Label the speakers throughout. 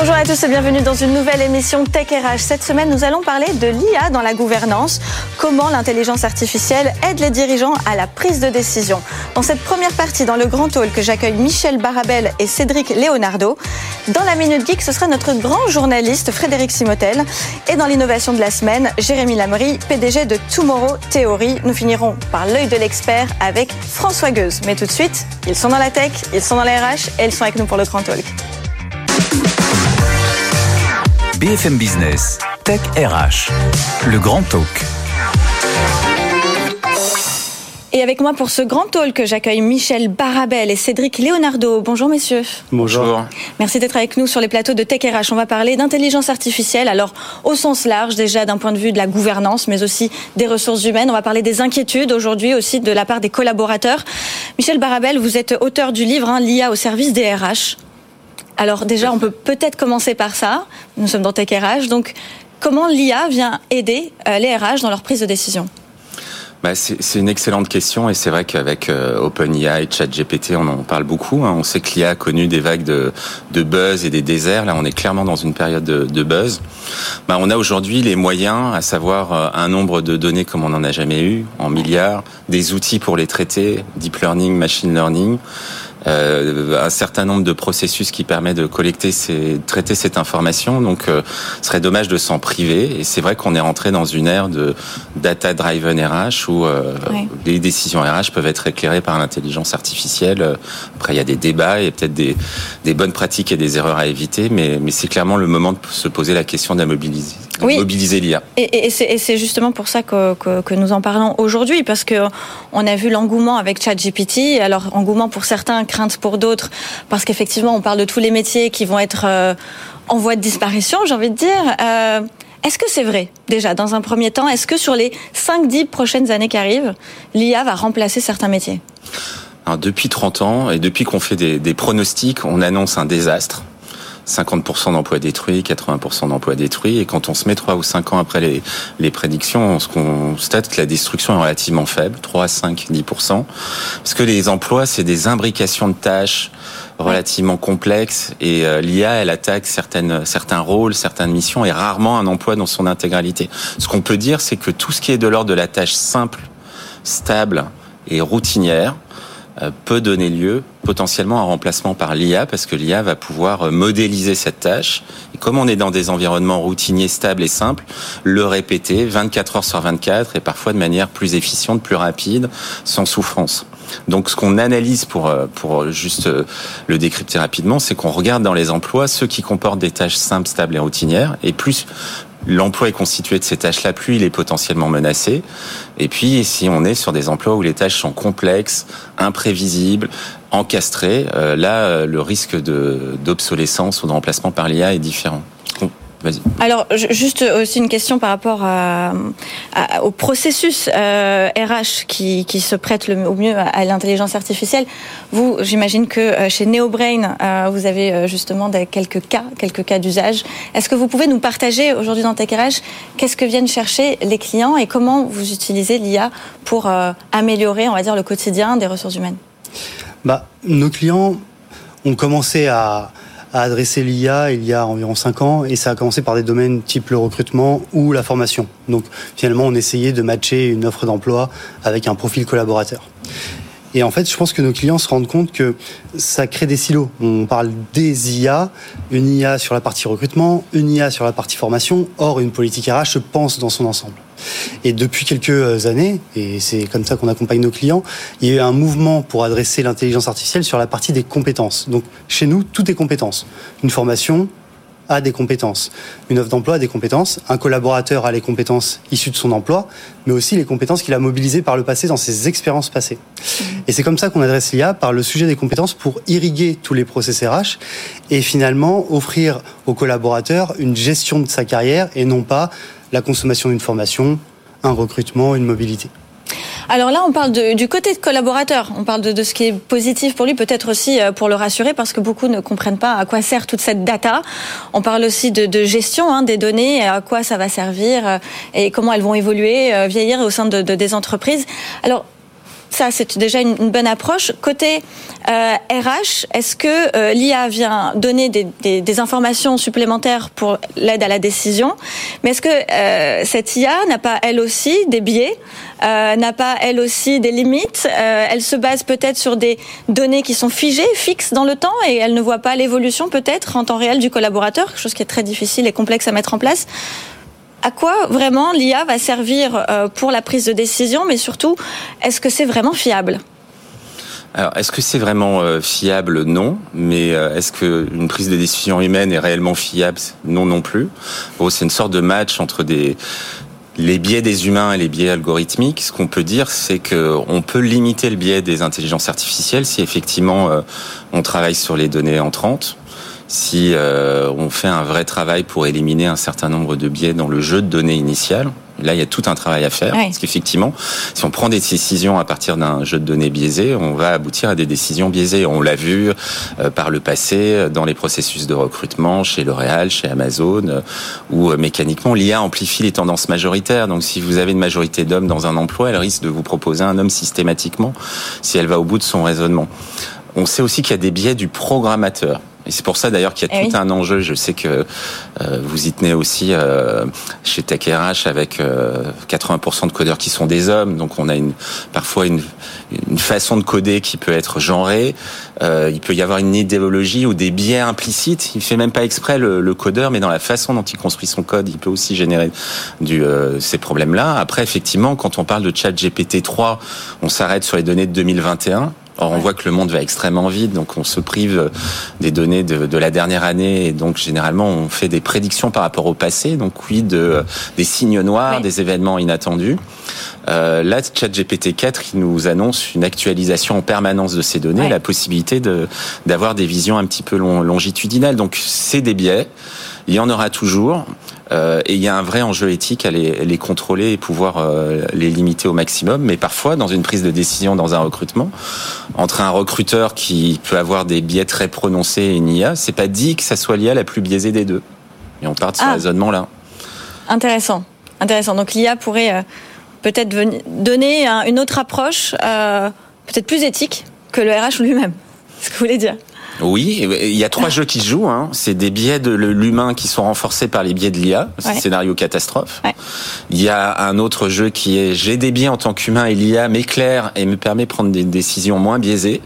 Speaker 1: Bonjour à tous et bienvenue dans une nouvelle émission Tech RH. Cette semaine, nous allons parler de l'IA dans la gouvernance, comment l'intelligence artificielle aide les dirigeants à la prise de décision. Dans cette première partie, dans le grand hall, que j'accueille Michel Barabel et Cédric Leonardo. Dans la Minute Geek, ce sera notre grand journaliste Frédéric Simotel. Et dans l'innovation de la semaine, Jérémy Lamery, PDG de Tomorrow Theory. Nous finirons par l'œil de l'expert avec François Gueuse. Mais tout de suite, ils sont dans la tech, ils sont dans la RH et ils sont avec nous pour le grand talk.
Speaker 2: BFM Business, Tech RH, le grand talk.
Speaker 1: Et avec moi pour ce grand talk, j'accueille Michel Barabel et Cédric Leonardo. Bonjour messieurs.
Speaker 3: Bonjour.
Speaker 1: Merci d'être avec nous sur les plateaux de Tech RH. On va parler d'intelligence artificielle, alors au sens large déjà d'un point de vue de la gouvernance, mais aussi des ressources humaines. On va parler des inquiétudes aujourd'hui aussi de la part des collaborateurs. Michel Barabel, vous êtes auteur du livre hein, L'IA au service des RH. Alors déjà, on peut peut-être commencer par ça. Nous sommes dans Tech RH, donc comment l'IA vient aider euh, les RH dans leur prise de décision?
Speaker 3: Bah, c'est une excellente question et c'est vrai qu'avec euh, OpenIA et ChatGPT, on en parle beaucoup. Hein. On sait que l'IA a connu des vagues de, buzz et des déserts. Là, on est clairement dans une période de, de buzz. Bah, on a aujourd'hui les moyens, à savoir euh, un nombre de données comme on n'en a jamais eu, en milliards, des outils pour les traiter, deep learning, machine learning. Euh, un certain nombre de processus qui permet de collecter, ces, traiter cette information. Donc, euh, ce serait dommage de s'en priver. Et c'est vrai qu'on est rentré dans une ère de data driven RH où euh, les décisions RH peuvent être éclairées par l'intelligence artificielle. Après, il y a des débats et peut-être des, des, bonnes pratiques et des erreurs à éviter, mais, mais c'est clairement le moment de se poser la question de oui. mobiliser l'IA.
Speaker 1: Et, et c'est justement pour ça que, que, que nous en parlons aujourd'hui, parce que on a vu l'engouement avec ChatGPT. Alors, engouement pour certains crainte pour d'autres, parce qu'effectivement, on parle de tous les métiers qui vont être euh, en voie de disparition, j'ai envie de dire. Euh, est-ce que c'est vrai, déjà, dans un premier temps? Est-ce que sur les 5-10 prochaines années qui arrivent, l'IA va remplacer certains métiers?
Speaker 3: Alors, Depuis 30 ans, et depuis qu'on fait des, des pronostics, on annonce un désastre. 50% d'emplois détruits, 80% d'emplois détruits. Et quand on se met 3 ou 5 ans après les, les prédictions, on constate que la destruction est relativement faible, 3, 5, 10%. Parce que les emplois, c'est des imbrications de tâches relativement complexes et euh, l'IA, elle attaque certaines, certains rôles, certaines missions et rarement un emploi dans son intégralité. Ce qu'on peut dire, c'est que tout ce qui est de l'ordre de la tâche simple, stable et routinière, peut donner lieu potentiellement à un remplacement par l'IA parce que l'IA va pouvoir euh, modéliser cette tâche. Et comme on est dans des environnements routiniers, stables et simples, le répéter 24 heures sur 24 et parfois de manière plus efficiente, plus rapide, sans souffrance. Donc ce qu'on analyse pour, euh, pour juste le décrypter rapidement, c'est qu'on regarde dans les emplois ceux qui comportent des tâches simples, stables et routinières. Et plus l'emploi est constitué de ces tâches-là, plus il est potentiellement menacé. Et puis, si on est sur des emplois où les tâches sont complexes, imprévisibles, encastrées, euh, là, euh, le risque d'obsolescence ou de remplacement par l'IA est différent.
Speaker 1: Alors, juste aussi une question par rapport à, au processus euh, RH qui, qui, se prête le, au mieux à, l'intelligence artificielle. Vous, j'imagine que euh, chez NeoBrain, euh, vous avez euh, justement des, quelques cas, quelques cas d'usage. Est-ce que vous pouvez nous partager aujourd'hui dans TechRH qu'est-ce que viennent chercher les clients et comment vous utilisez l'IA pour améliorer, on va dire, le quotidien des ressources humaines?
Speaker 4: Bah, Nos clients ont commencé à à adresser l'IA il y a environ 5 ans et ça a commencé par des domaines type le recrutement ou la formation. Donc finalement, on essayait de matcher une offre d'emploi avec un profil collaborateur. Et en fait, je pense que nos clients se rendent compte que ça crée des silos. On parle des IA, une IA sur la partie recrutement, une IA sur la partie formation. Or, une politique RH se pense dans son ensemble. Et depuis quelques années, et c'est comme ça qu'on accompagne nos clients, il y a eu un mouvement pour adresser l'intelligence artificielle sur la partie des compétences. Donc, chez nous, tout est compétences. Une formation, a des compétences. Une offre d'emploi a des compétences. Un collaborateur a les compétences issues de son emploi, mais aussi les compétences qu'il a mobilisées par le passé dans ses expériences passées. Mmh. Et c'est comme ça qu'on adresse l'IA par le sujet des compétences pour irriguer tous les process RH et finalement offrir au collaborateur une gestion de sa carrière et non pas la consommation d'une formation, un recrutement, une mobilité.
Speaker 1: Alors là, on parle du côté de collaborateur. On parle de, ce qui est positif pour lui, peut-être aussi euh, pour le rassurer, parce que beaucoup ne comprennent pas à quoi sert toute cette data. On parle aussi de, gestion hein, des données, à quoi ça va servir euh, et comment elles vont évoluer, euh, vieillir au sein de, des entreprises. Alors, ça, c'est déjà une, bonne approche. Côté euh, RH, est-ce que euh, l'IA vient donner des, informations supplémentaires pour l'aide à la décision? Mais est-ce que euh, cette IA n'a pas elle aussi des biais euh, N'a pas elle aussi des limites? Euh, Elle se base peut-être sur des données qui sont figées, fixes dans le temps, et elle ne voit pas l'évolution peut-être en temps réel du collaborateur, chose qui est très difficile et complexe à mettre en place à quoi vraiment l'IA va servir euh, pour la prise de décision, mais surtout, est-ce que c'est vraiment fiable?
Speaker 3: Alors, est-ce que c'est vraiment euh, fiable? Non. Mais euh, est-ce qu'une prise de décision humaine est réellement fiable? Non, non plus. C'est une sorte de match entre les biais des humains et les biais algorithmiques. Ce qu'on peut dire, c'est que on peut limiter le biais des intelligences artificielles si effectivement on travaille sur les données entrantes si euh, on fait un vrai travail pour éliminer un certain nombre de biais dans le jeu de données initial. Là, il y a tout un travail à faire. Parce qu'effectivement, si on prend des décisions à partir d'un jeu de données biaisé, on va aboutir à des décisions biaisées. On l'a vu euh, par le passé dans les processus de recrutement chez L'Oréal, chez Amazon, euh, où mécaniquement l'IA amplifie les tendances majoritaires. Donc, si vous avez une majorité d'hommes dans un emploi, elle risque de vous proposer un homme systématiquement si elle va au bout de son raisonnement. On sait aussi qu'il y a des biais du programmateur. Et c'est pour ça d'ailleurs qu'il y a eh tout un enjeu. Je sais que euh, vous y tenez aussi euh, chez TechRH avec 80% euh, de codeurs qui sont des hommes. Donc on a une, parfois une, une façon de coder qui peut être genrée. il peut y avoir une idéologie ou des biais implicites. Il fait même pas exprès le, le codeur, mais dans la façon dont il construit son code, il peut aussi générer du, ces problèmes-là. Après, effectivement, quand on parle de chat GPT 3, on s'arrête sur les données de 2021. Or, on voit que le monde va extrêmement vite, donc on se prive des données de, la dernière année, et donc généralement on fait des prédictions par rapport au passé, donc oui, de, des signes noirs, des événements inattendus. Euh, là, ChatGPT 4, il nous annonce une actualisation en permanence de ces données, la possibilité d'avoir des visions un petit peu longitudinales. Donc, c'est des biais. Il y en aura toujours. Euh, et il y a un vrai enjeu éthique à les, les contrôler et pouvoir euh, les limiter au maximum. Mais parfois, dans une prise de décision, dans un recrutement, entre un recruteur qui peut avoir des biais très prononcés et une IA, c'est pas dit que ça soit l'IA la plus biaisée des deux. Et on part de ce ah. raisonnement-là.
Speaker 1: Intéressant. Intéressant. Donc l'IA pourrait euh, peut-être donner une autre approche, peut-être plus éthique que le RH lui-même. Ce que vous voulez dire?
Speaker 3: Oui, il y a trois jeux qui se jouent. Hein. C'est des biais de l'humain qui sont renforcés par les biais de l'IA, scénario catastrophe. Il y a un autre jeu qui est j'ai des biais en tant qu'humain et l'IA m'éclaire et me permet de prendre des décisions moins biaisées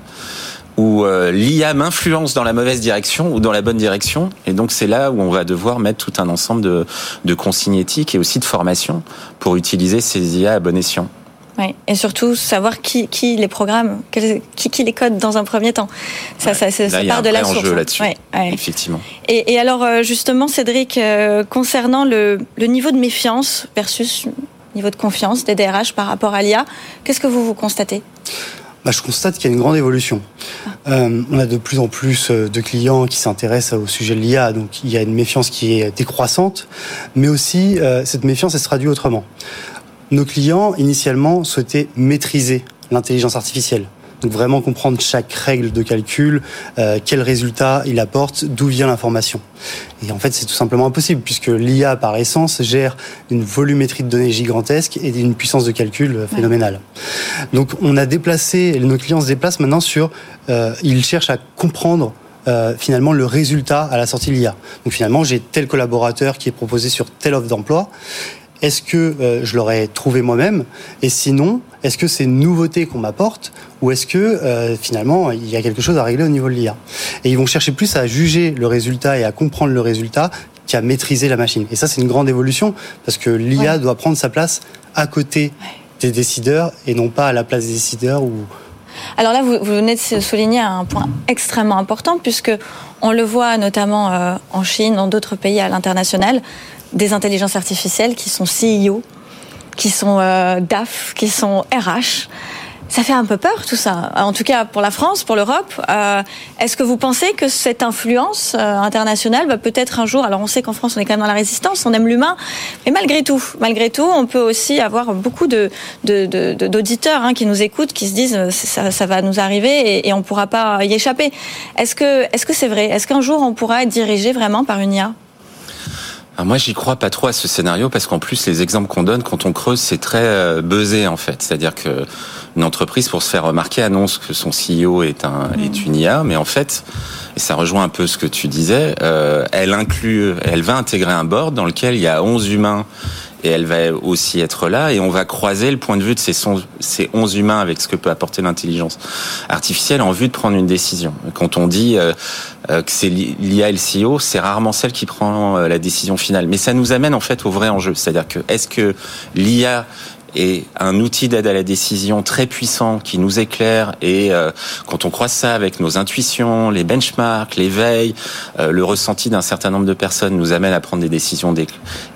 Speaker 3: où euh, l'IA m'influence dans la mauvaise direction ou dans la bonne direction. Et donc c'est là où on va devoir mettre tout un ensemble de, de consignes éthiques et aussi de formation pour utiliser ces IA à bon escient.
Speaker 1: Oui, et surtout savoir qui, qui les programme, qui, qui les code dans un premier temps. Ça, ça, ça, part de la source.
Speaker 3: Hein. là-dessus. Effectivement.
Speaker 1: Et, et, alors euh, justement, Cédric, euh, concernant le, le, niveau de méfiance versus niveau de confiance des DRH par rapport à l'IA, qu'est-ce que vous vous constatez?
Speaker 4: Bah, je constate qu'il y a une grande évolution. Ah. Euh, on a de plus en plus de clients qui s'intéressent au sujet de l'IA, donc il y a une méfiance qui est décroissante, mais aussi cette méfiance elle se traduit autrement. Nos clients, initialement, souhaitaient maîtriser l'intelligence artificielle. Donc vraiment comprendre chaque règle de calcul, euh, quel résultat il apporte, d'où vient l'information. Et en fait, c'est tout simplement impossible puisque l'IA, par essence, gère une volumétrie de données gigantesque et une puissance de calcul phénoménale. Donc on a déplacé, nos clients se déplacent maintenant sur, euh, ils cherchent à comprendre euh, finalement le résultat à la sortie de l'IA. Donc finalement, j'ai tel collaborateur qui est proposé sur telle offre d'emploi est-ce que euh, je l'aurais trouvé moi-même Et sinon, est-ce que c'est une nouveauté qu'on m'apporte ou est-ce que euh, finalement il y a quelque chose à régler au niveau de l'IA Et ils vont chercher plus à juger le résultat et à comprendre le résultat qu'à maîtriser la machine. Et ça, c'est une grande évolution parce que l'IA doit prendre sa place à côté des décideurs et non pas à la place des décideurs ou
Speaker 1: alors là, vous, venez de souligner un point extrêmement important, puisque on le voit notamment euh, en Chine, dans d'autres pays à l'international, des intelligences artificielles qui sont CEO, qui sont euh, DAF, qui sont RH. Ça fait un peu peur tout ça, en tout cas pour la France, pour l'Europe. Euh, est-ce que vous pensez que cette influence euh, internationale va peut-être un jour, alors on sait qu'en France on est quand même dans la résistance, on aime l'humain, mais malgré tout, malgré tout, on peut aussi avoir beaucoup d'auditeurs hein, qui nous écoutent, qui se disent ça, ça va nous arriver et, on ne pourra pas y échapper. Est-ce que est-ce que c'est vrai? Est-ce qu'un jour on pourra être dirigé vraiment par une IA
Speaker 3: ah, moi, j'y crois pas trop à ce scénario parce qu'en plus, les exemples qu'on donne, quand on creuse, c'est très euh, buzzé en fait. C'est-à-dire que une entreprise, pour se faire remarquer, annonce que son CEO est un mmh. est une IA, mais en fait, et ça rejoint un peu ce que tu disais, euh, elle inclut, elle va intégrer un board dans lequel il y a 11 humains et elle va aussi être là et on va croiser le point de vue de ces, ces 11 humains avec ce que peut apporter l'intelligence artificielle en vue de prendre une décision. Quand on dit euh, euh, que c'est l'IA et CEO, c'est rarement celle qui prend euh, la décision finale. Mais ça nous amène en fait au vrai enjeu, c'est-à-dire que est-ce que l'IA et un outil d'aide à la décision très puissant qui nous éclaire. Et euh, quand on croise ça avec nos intuitions, les benchmarks, les veilles, euh, le ressenti d'un certain nombre de personnes nous amène à prendre des décisions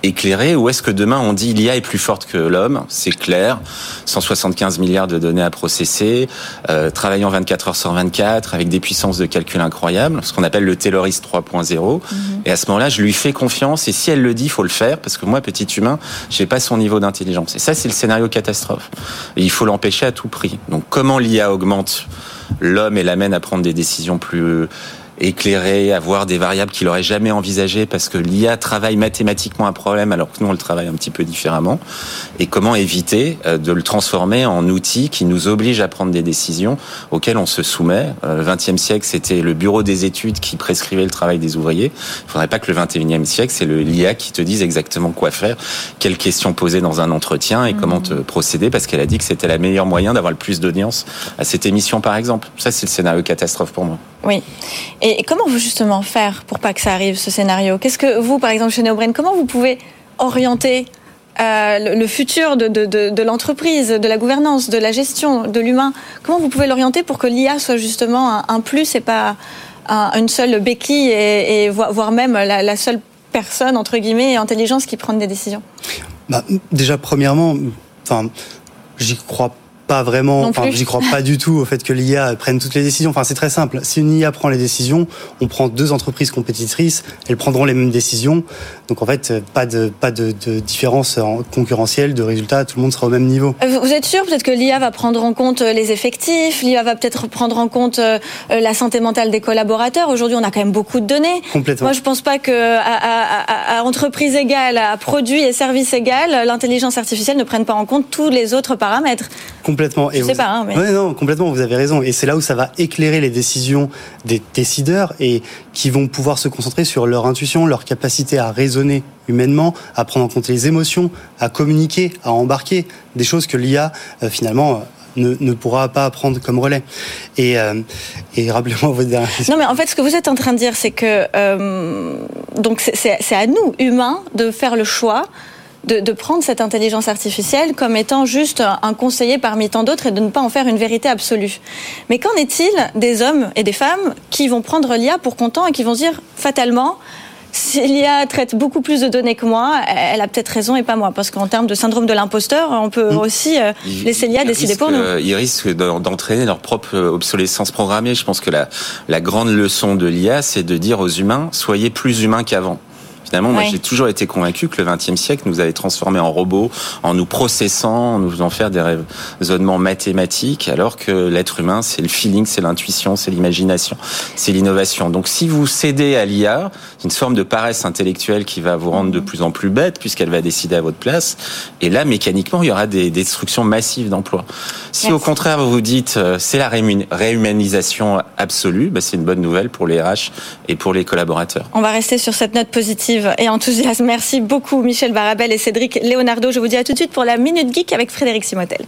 Speaker 3: éclairées. Ou est-ce que demain on dit l'IA est plus forte que l'homme, c'est clair, 175 milliards de données à processer, euh, travaillant 24 heures sur 24 avec des puissances de calcul incroyables, ce qu'on appelle le Taylorist 3.0 mm-hmm. et à ce moment-là, je lui fais confiance. Et si elle le dit, faut le faire parce que moi petit humain, j'ai pas son niveau d'intelligence. Et ça c'est le catastrophe. Il faut l'empêcher à tout prix. Donc comment l'IA augmente l'homme et l'amène à prendre des décisions plus éclairer, avoir des variables qu'il aurait jamais envisagées parce que l'IA travaille mathématiquement un problème alors que nous on le travaille un petit peu différemment et comment éviter euh, de le transformer en outil qui nous oblige à prendre des décisions auxquelles on se soumet? Euh, le XXe siècle, c'était le bureau des études qui prescrivait le travail des ouvriers. Il faudrait pas que le XXIe siècle, c'est le l'IA qui te dise exactement quoi faire, quelles questions poser dans un entretien et comment te procéder parce qu'elle a dit que c'était la meilleure moyen d'avoir le plus d'audience à cette émission par exemple. Ça c'est le scénario catastrophe pour moi.
Speaker 1: Oui. Comment vous justement faire pour pas que ça arrive ce scénario? Qu'est-ce que vous, par exemple, chez Neobrain, comment vous pouvez orienter euh, le futur de, de, de, l'entreprise, de la gouvernance, de la gestion, de l'humain? Comment vous pouvez l'orienter pour que l'IA soit justement un, plus et pas une seule béquille et, voire même la, seule personne entre guillemets intelligence qui prend des décisions?
Speaker 4: Bah, Déjà, premièrement, j'y crois pas vraiment, enfin, j'y crois pas du tout au fait que l'IA prenne toutes les décisions. Enfin, c'est très simple. Si une IA prend les décisions, on prend deux entreprises compétitrices, elles prendront les mêmes décisions. Donc en fait, pas de pas de, de différence concurrentielle de résultats. Tout le monde sera au même niveau.
Speaker 1: Euh, vous êtes sûr peut-être que l'IA va prendre en compte euh, les effectifs, l'IA va peut-être prendre en compte euh, la santé mentale des collaborateurs? Aujourd'hui, on a quand même beaucoup de données.
Speaker 4: Complètement.
Speaker 1: Moi, je pense pas que à, à, à entreprise égale, à produit et service égal, l'intelligence artificielle ne prenne pas en compte tous les autres paramètres.
Speaker 4: Complètement.
Speaker 1: Et je sais pas, hein,
Speaker 4: mais... non, complètement, vous avez raison. Et c'est là où ça va éclairer les décisions des décideurs et qui vont pouvoir se concentrer sur leur intuition, leur capacité à raisonner humainement, à prendre en compte les émotions, à communiquer, à embarquer, des choses que l'IA, euh, finalement, ne, ne, pourra pas prendre comme relais. Et, euh, et rappelez-moi votre dernière question.
Speaker 1: Non, mais en fait, ce que vous êtes en train de dire, c'est que euh, donc c'est à nous, humains, de faire le choix de, prendre cette intelligence artificielle comme étant juste un conseiller parmi tant d'autres et de ne pas en faire une vérité absolue. Mais qu'en est-il des hommes et des femmes qui vont prendre l'IA pour content et qui vont se dire fatalement si l'IA traite beaucoup plus de données que moi, elle a peut-être raison et pas moi. Parce qu'en termes de syndrome de l'imposteur, on peut mm. aussi euh, laisser l'IA décider pour nous.
Speaker 3: Ils risquent d'entraîner leur propre obsolescence programmée. Je pense que la, la grande leçon de l'IA, c'est de dire aux humains, soyez plus humains qu'avant. Finalement, moi, j'ai toujours été convaincu que le XXe siècle nous avait transformés en robots, en nous processant, en nous faisant faire des raisonnements mathématiques, alors que l'être humain, c'est le feeling, c'est l'intuition, c'est l'imagination, c'est l'innovation. Donc, si vous cédez à l'IA, une forme de paresse intellectuelle qui va vous rendre de plus en plus bête, puisqu'elle va décider à votre place. Et là, mécaniquement, il y aura des destructions massives d'emplois. Si au contraire, vous vous dites, euh, c'est la réhumanisation absolue, bah, c'est une bonne nouvelle pour les RH et pour les collaborateurs.
Speaker 1: On va rester sur cette note positive et enthousiasme. Merci beaucoup Michel Barabel et Cédric Leonardo. Je vous dis à tout de suite pour la Minute Geek avec Frédéric Simotel.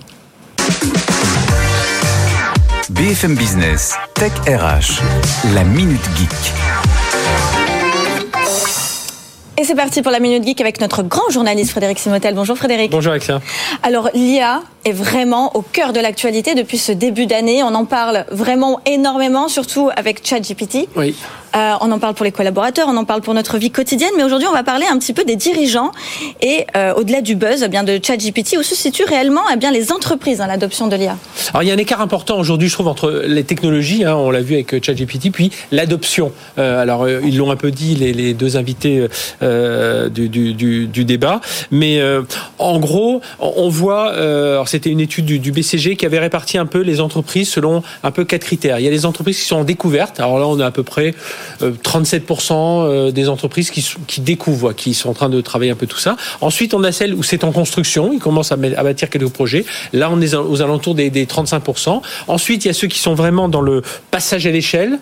Speaker 2: BFM Business, Tech RH, la Minute Geek.
Speaker 1: Et c'est parti pour la Minute Geek avec notre grand journaliste Frédéric Simotel. Bonjour Frédéric.
Speaker 5: Bonjour Alexia.
Speaker 1: Alors l'IA est vraiment au cœur de l'actualité depuis ce début d'année. On en parle vraiment énormément, surtout avec ChatGPT.
Speaker 5: Oui.
Speaker 1: Euh, on en parle pour les collaborateurs, on en parle pour notre vie quotidienne, mais aujourd'hui on va parler un petit peu des dirigeants et euh, au-delà du buzz, eh bien de ChatGPT, où se situent réellement eh bien les entreprises dans l'adoption de l'IA.
Speaker 5: Alors il y a un écart important aujourd'hui, je trouve, entre les technologies, hein, on l'a vu avec ChatGPT, puis l'adoption. Euh, alors euh, ils l'ont un peu dit les, les deux invités euh, du, du, du, du, débat, mais en gros on voit, alors c'était une étude du, BCG qui avait réparti un peu les entreprises selon un peu quatre critères. Il y a les entreprises qui sont en découverte. Alors là on a à peu près 37% euh, des entreprises qui, découvrent, qui sont en train de travailler un peu tout ça. Ensuite, on a celles où c'est en construction, ils commencent à, bâtir quelques projets. Là, on est aux alentours des 35%. Ensuite, il y a ceux qui sont vraiment dans le passage à l'échelle.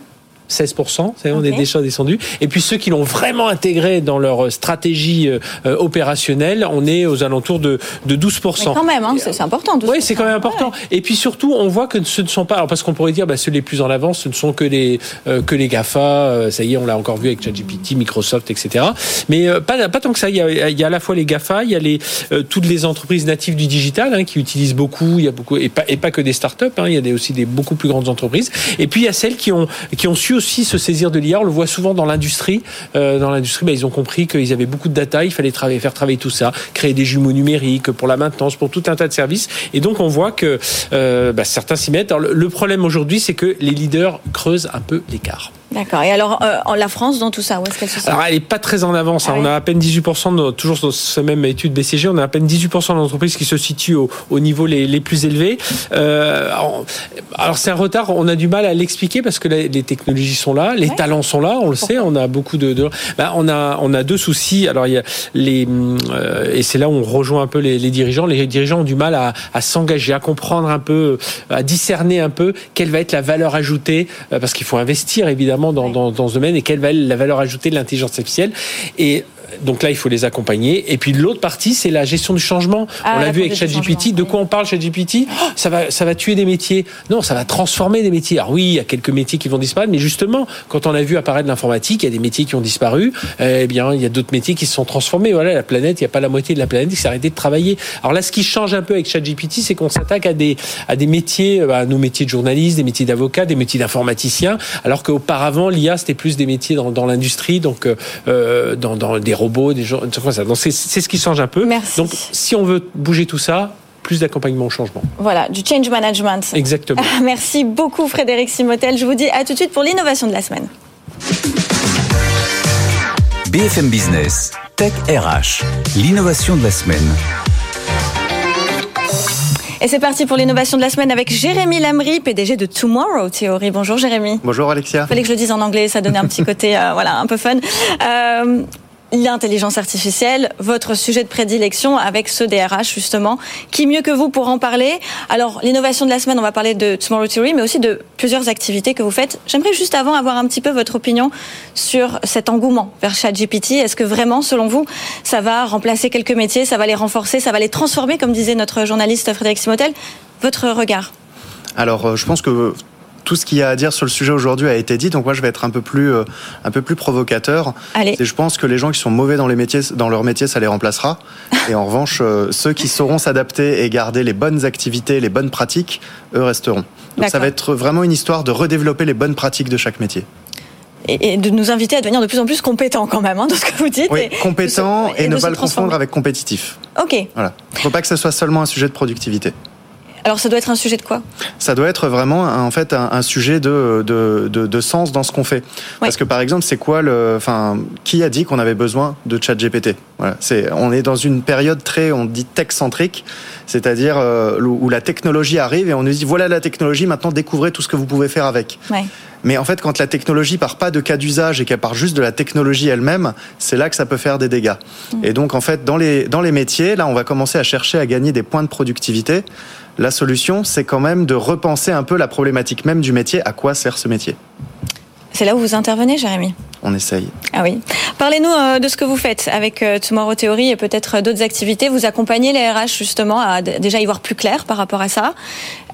Speaker 5: 16%, c'est on est déjà descendu. Et puis ceux qui l'ont vraiment intégré dans leur stratégie euh, opérationnelle, on est aux alentours de, de 12%.
Speaker 1: Mais quand même, hein, c'est important.
Speaker 5: Oui, c'est quand même important. Et puis surtout, on voit que ce ne sont pas, alors parce qu'on pourrait dire, bah, ceux les plus en avance, ce ne sont que les euh, que les Gafa. Euh, ça y est, on l'a encore vu avec ChatGPT, Microsoft, etc. Mais euh, pas pas tant que ça. Il y, a, il y a à la fois les Gafa, il y a les toutes les entreprises natives du digital hein, qui utilisent beaucoup. Il y a beaucoup et pas et pas que des startups. Hein, il y a des, aussi des beaucoup plus grandes entreprises. Et puis il y a celles qui ont qui ont su aussi se saisir de l'IA. On le voit souvent dans l'industrie. Euh, dans l'industrie, bah, ils ont compris qu'ils avaient beaucoup de data, il fallait faire travailler tout ça, créer des jumeaux numériques pour la maintenance, pour tout un tas de services. Et donc on voit que euh, bah, certains s'y mettent. Alors, le problème aujourd'hui, c'est que les leaders creusent un peu l'écart.
Speaker 1: D'accord. Et alors, euh, la France, dans tout ça, où est-ce qu'elle se
Speaker 5: situe Alors, elle n'est pas très en avance. Hein. Ah on a à peine 18%, de, toujours dans cette même étude BCG, on a à peine 18% d'entreprises qui se situent au, au niveau les, les, plus élevés. Euh, alors, c'est un retard, on a du mal à l'expliquer parce que les, les technologies sont là, les ouais. talents sont là, on le Pourquoi sait, on a beaucoup de... de ben, on, a, on a deux soucis. Alors, il y a les... Euh, et c'est là où on rejoint un peu les, les, dirigeants. Les dirigeants ont du mal à, à s'engager, à comprendre un peu, à discerner un peu quelle va être la valeur ajoutée, euh, parce qu'il faut investir, évidemment, dans, dans, dans, ce domaine et quelle va être la valeur ajoutée de l'intelligence artificielle. Et donc là, il faut les accompagner. Et puis l'autre partie, c'est la gestion du changement. Ah, on l'a vu avec ChatGPT. De quoi on parle ChatGPT oh, Ça va, ça va tuer des métiers. Non, ça va transformer des métiers. Alors oui, il y a quelques métiers qui vont disparaître, mais justement, quand on a vu apparaître l'informatique, il y a des métiers qui ont disparu. Eh bien, il y a d'autres métiers qui se sont transformés. Voilà, la planète, il n'y a pas la moitié de la planète qui s'est arrêtée de travailler. Alors là, ce qui change un peu avec ChatGPT, c'est qu'on s'attaque à des à des métiers, à nos métiers de journalistes, des métiers d'avocats, des métiers d'informaticiens, alors qu'auparavant, l'IA c'était plus des métiers dans, dans l'industrie, donc euh, dans, dans des robots, des gens donc c'est ce qui change un peu.
Speaker 1: Merci.
Speaker 5: Donc si on veut bouger tout ça, plus d'accompagnement au changement.
Speaker 1: Voilà, du change management.
Speaker 5: Exactement.
Speaker 1: Merci beaucoup Frédéric Simotel. Je vous dis à tout de suite pour l'innovation de la semaine.
Speaker 2: BFM Business, Tech RH, l'innovation de la semaine.
Speaker 1: Et c'est parti pour l'innovation de la semaine avec Jérémy Lamry, PDG de Tomorrow Theory. Bonjour Jérémy.
Speaker 6: Bonjour Alexia.
Speaker 1: Fallait que je le dise en anglais, ça donnait un petit côté euh, voilà, un peu fun. Euh, l'intelligence artificielle, votre sujet de prédilection avec ce DRH justement. Qui mieux que vous pour en parler? Alors, l'innovation de la semaine, on va parler de Tomorrow Theory, mais aussi de plusieurs activités que vous faites. J'aimerais juste avant avoir un petit peu votre opinion sur cet engouement vers ChatGPT. Est-ce que vraiment, selon vous, ça va remplacer quelques métiers, ça va les renforcer, ça va les transformer, comme disait notre journaliste Frédéric Simotel? Votre regard
Speaker 6: alors, je pense que tout ce qu'il y a à dire sur le sujet aujourd'hui a été dit. Donc moi, je vais être un peu plus, euh, un peu plus provocateur.
Speaker 1: Allez.
Speaker 6: Et je pense que les gens qui sont mauvais dans les métiers, dans leur métier, ça les remplacera. Et en revanche, euh, ceux qui sauront s'adapter et garder les bonnes activités, les bonnes pratiques, eux resteront. Donc ça va être vraiment une histoire de redévelopper les bonnes pratiques de chaque métier
Speaker 1: et, de nous inviter à devenir de plus en plus compétents quand même, hein, dans ce que vous dites.
Speaker 6: Oui, et compétent et, et, ne pas le confondre avec compétitif.
Speaker 1: Ok.
Speaker 6: Voilà. Il ne faut pas que ce soit seulement un sujet de productivité.
Speaker 1: Alors ça doit être un sujet de quoi?
Speaker 6: Ça doit être vraiment en fait un, un sujet de, de, de, de, sens dans ce qu'on fait. Ouais. Parce que par exemple, c'est quoi le, enfin, qui a dit qu'on avait besoin de ChatGPT? Voilà, c'est, on est dans une période très, on dit tech centrique, c'est-à-dire euh, où la technologie arrive et on nous dit voilà la technologie, maintenant découvrez tout ce que vous pouvez faire avec.
Speaker 1: Ouais.
Speaker 6: Mais en fait, quand la technologie part pas de cas d'usage et qu'elle part juste de la technologie elle-même, c'est là que ça peut faire des dégâts. Mmh. Et donc, en fait, dans les, dans les métiers, là, on va commencer à chercher à gagner des points de productivité. La solution, c'est quand même de repenser un peu la problématique même du métier. À quoi sert ce métier?
Speaker 1: C'est là où vous intervenez, Jérémy?
Speaker 6: On essaye.
Speaker 1: Ah oui. Parlez-nous euh, de ce que vous faites avec euh, Tomorrow Theory et peut-être euh, d'autres activités. Vous accompagnez les RH justement à déjà y voir plus clair par rapport à ça.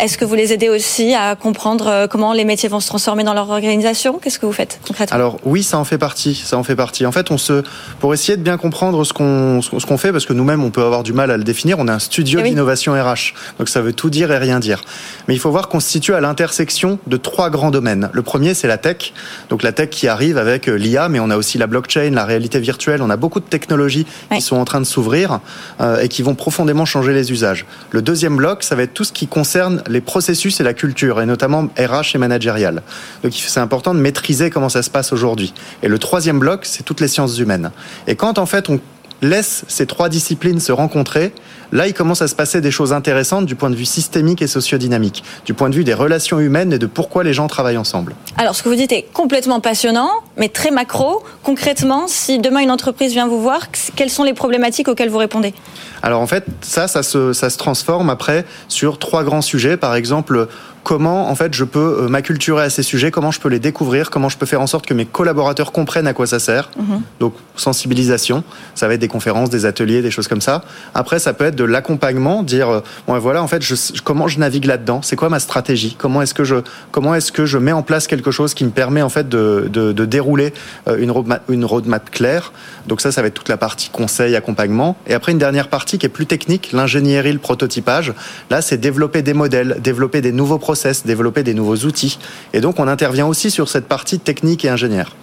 Speaker 1: Est-ce que vous les aidez aussi à comprendre comment les métiers vont se transformer dans leur organisation? Qu'est-ce que vous faites concrètement?
Speaker 6: Alors oui, ça en fait partie. Ça en fait partie. En fait, on se pour essayer de bien comprendre ce qu'on ce qu'on fait parce que nous-mêmes on peut avoir du mal à le définir. On est un studio eh d'innovation RH, donc ça veut tout dire et rien dire. Mais il faut voir qu'on se situe à l'intersection de trois grands domaines. Le premier, c'est la tech. Donc la tech qui arrive avec l'IA, mais on a aussi la blockchain, la réalité virtuelle. On a beaucoup de technologies qui sont en train de s'ouvrir euh, et qui vont profondément changer les usages. Le deuxième bloc, ça va être tout ce qui concerne les processus et la culture, et notamment RH et managérial. Donc c'est important de maîtriser comment ça se passe aujourd'hui. Et le troisième bloc, c'est toutes les sciences humaines. Et quand en fait on laisse ces trois disciplines se rencontrer, là, il commence à se passer des choses intéressantes du point de vue systémique et sociodynamique, du point de vue des relations humaines et de pourquoi les gens travaillent ensemble.
Speaker 1: Alors, ce que vous dites est complètement passionnant, mais très macro. Concrètement, si demain une entreprise vient vous voir, quelles sont les problématiques auxquelles vous répondez?
Speaker 6: Alors, en fait, ça, ça se, ça se transforme après sur trois grands sujets. Par exemple, comment en fait je peux euh, m'acculturer à ces sujets, comment je peux les découvrir, comment je peux faire en sorte que mes collaborateurs comprennent à quoi ça sert. Mhm. Donc sensibilisation, ça va être des conférences, des ateliers, des choses comme ça. Après, ça peut être de l'accompagnement, dire euh, bon voilà en fait je, comment je navigue là-dedans, c'est quoi ma stratégie, comment est-ce que je comment est-ce que je mets en place quelque chose qui me permet en fait de, de, de dérouler euh, une roadmap, une roadmap claire. Donc ça, ça va être toute la partie conseil, accompagnement. Et après une dernière partie qui est plus technique, l'ingénierie, le prototypage. Là, c'est développer des modèles, développer des nouveaux processus développer des nouveaux outils. Et donc on intervient aussi sur cette partie technique et ingénieur.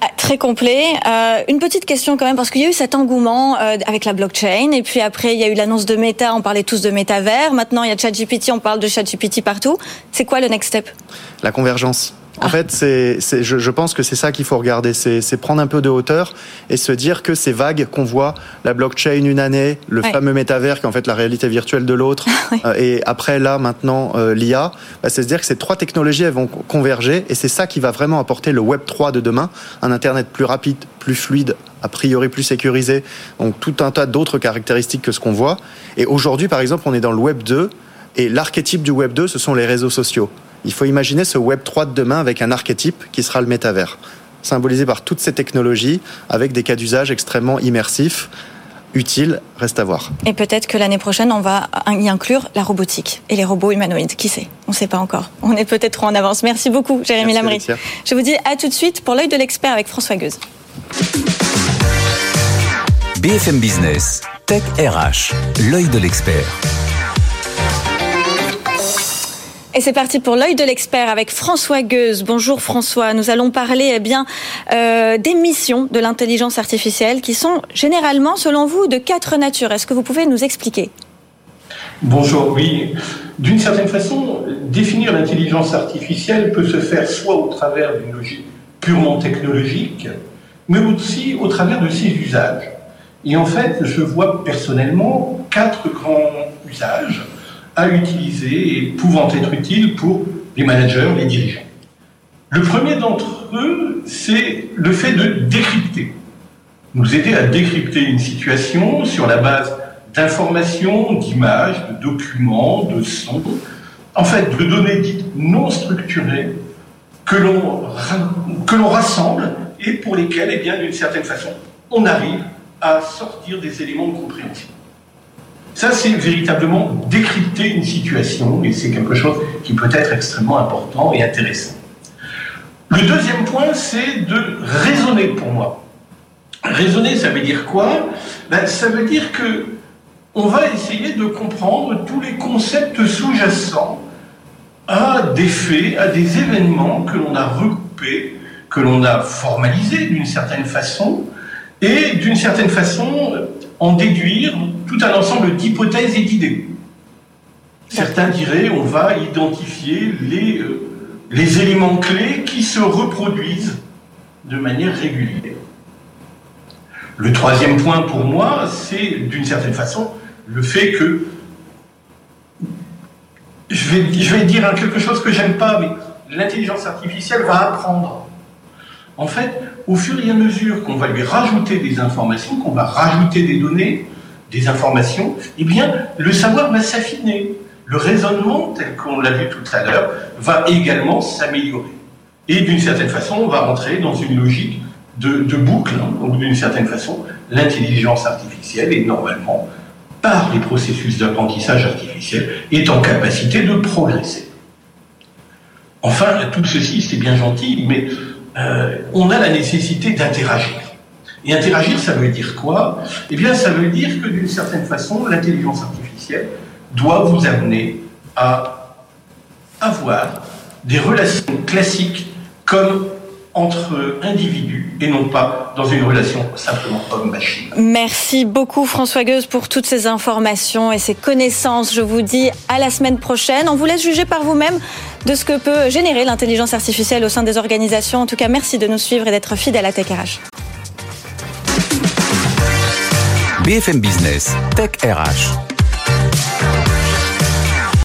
Speaker 1: Ah, très complet. Euh, une petite question quand même, parce qu'il y a eu cet engouement euh, avec la blockchain, et puis après il y a eu l'annonce de Meta, on parlait tous de métavers. Maintenant il y a ChatGPT, on parle de ChatGPT partout. C'est quoi le next step?
Speaker 6: La convergence. En fait, c'est, je, je, pense que c'est ça qu'il faut regarder, c'est, prendre un peu de hauteur et se dire que ces vagues qu'on voit, la blockchain une année, le fameux métavers qui est en fait la réalité virtuelle de l'autre, euh, et après là maintenant euh, l'IA, bah, c'est se dire que ces trois technologies elles vont converger et c'est ça qui va vraiment apporter le Web 3 de demain, un Internet plus rapide, plus fluide, a priori plus sécurisé, donc tout un tas d'autres caractéristiques que ce qu'on voit. Et aujourd'hui, par exemple, on est dans le Web 2 et l'archétype du Web 2, ce sont les réseaux sociaux. Il faut imaginer ce Web 3 de demain avec un archétype qui sera le métavers, symbolisé par toutes ces technologies, avec des cas d'usage extrêmement immersifs, utiles, reste à voir.
Speaker 1: Et peut-être que l'année prochaine, on va y inclure la robotique et les robots humanoïdes. Qui sait? On ne sait pas encore. On est peut-être trop en avance. Merci beaucoup, Jérémy Lamry. Je vous dis à tout de suite pour l'œil de l'expert avec François Gueuse.
Speaker 2: BFM Business, Tech RH, l'œil de l'expert.
Speaker 1: Et c'est parti pour l'œil de l'expert avec François Gueuse. Bonjour François. Nous allons parler eh bien euh, des missions de l'intelligence artificielle qui sont généralement, selon vous, de quatre natures. Est-ce que vous pouvez nous expliquer?
Speaker 7: Bonjour. Oui, d'une certaine façon, définir l'intelligence artificielle peut se faire soit au travers d'une logique purement technologique, mais aussi au travers de ses usages. Et en fait, je vois personnellement quatre grands usages à utiliser et pouvant être utiles pour les managers, les dirigeants. Le premier d'entre eux, c'est le fait de décrypter. Nous aider à décrypter une situation sur la base d'informations, d'images, de documents, de sons, en fait de données dites non structurées que l'on rassemble et pour lesquelles, eh bien, d'une certaine façon, on arrive à sortir des éléments de compréhension. Ça, c'est véritablement décrypter une situation et c'est quelque chose qui peut être extrêmement important et intéressant. Le deuxième point, c'est de raisonner pour moi. Raisonner, ça veut dire quoi? Ben, Ça veut dire que on va essayer de comprendre tous les concepts sous-jacents à des faits, à des événements que l'on a recoupés, que l'on a formalisés d'une certaine façon, et d'une certaine façon en déduire tout un ensemble d'hypothèses et d'idées. Certains diraient on va identifier les, euh, les éléments clés qui se reproduisent de manière régulière. Le troisième point pour moi, c'est d'une certaine façon le fait que je vais, je vais dire quelque chose que j'aime pas, mais l'intelligence artificielle va apprendre. En fait, au fur et à mesure qu'on va lui rajouter des informations, qu'on va rajouter des données, des informations, eh bien, le savoir va s'affiner. Le raisonnement, tel qu'on l'a vu tout à l'heure, va également s'améliorer. Et d'une certaine façon, on va rentrer dans une logique de, boucle, hein. donc d'une certaine façon, l'intelligence artificielle est normalement, par les processus d'apprentissage artificiel, est en capacité de progresser. Enfin, tout ceci, c'est bien gentil, mais euh, on a la nécessité d'interagir. Et interagir, ça veut dire quoi? Eh bien, ça veut dire que d'une certaine façon, l'intelligence artificielle doit vous amener à avoir des relations classiques comme entre individus et non pas dans une relation simplement homme-machine.
Speaker 1: Merci beaucoup François Gueuse pour toutes ces informations et ces connaissances. Je vous dis à la semaine prochaine. On vous laisse juger par vous-même de ce que peut générer l'intelligence artificielle au sein des organisations. En tout cas, merci de nous suivre et d'être fidèle à Tech RH.
Speaker 2: BFM Business, Tech RH.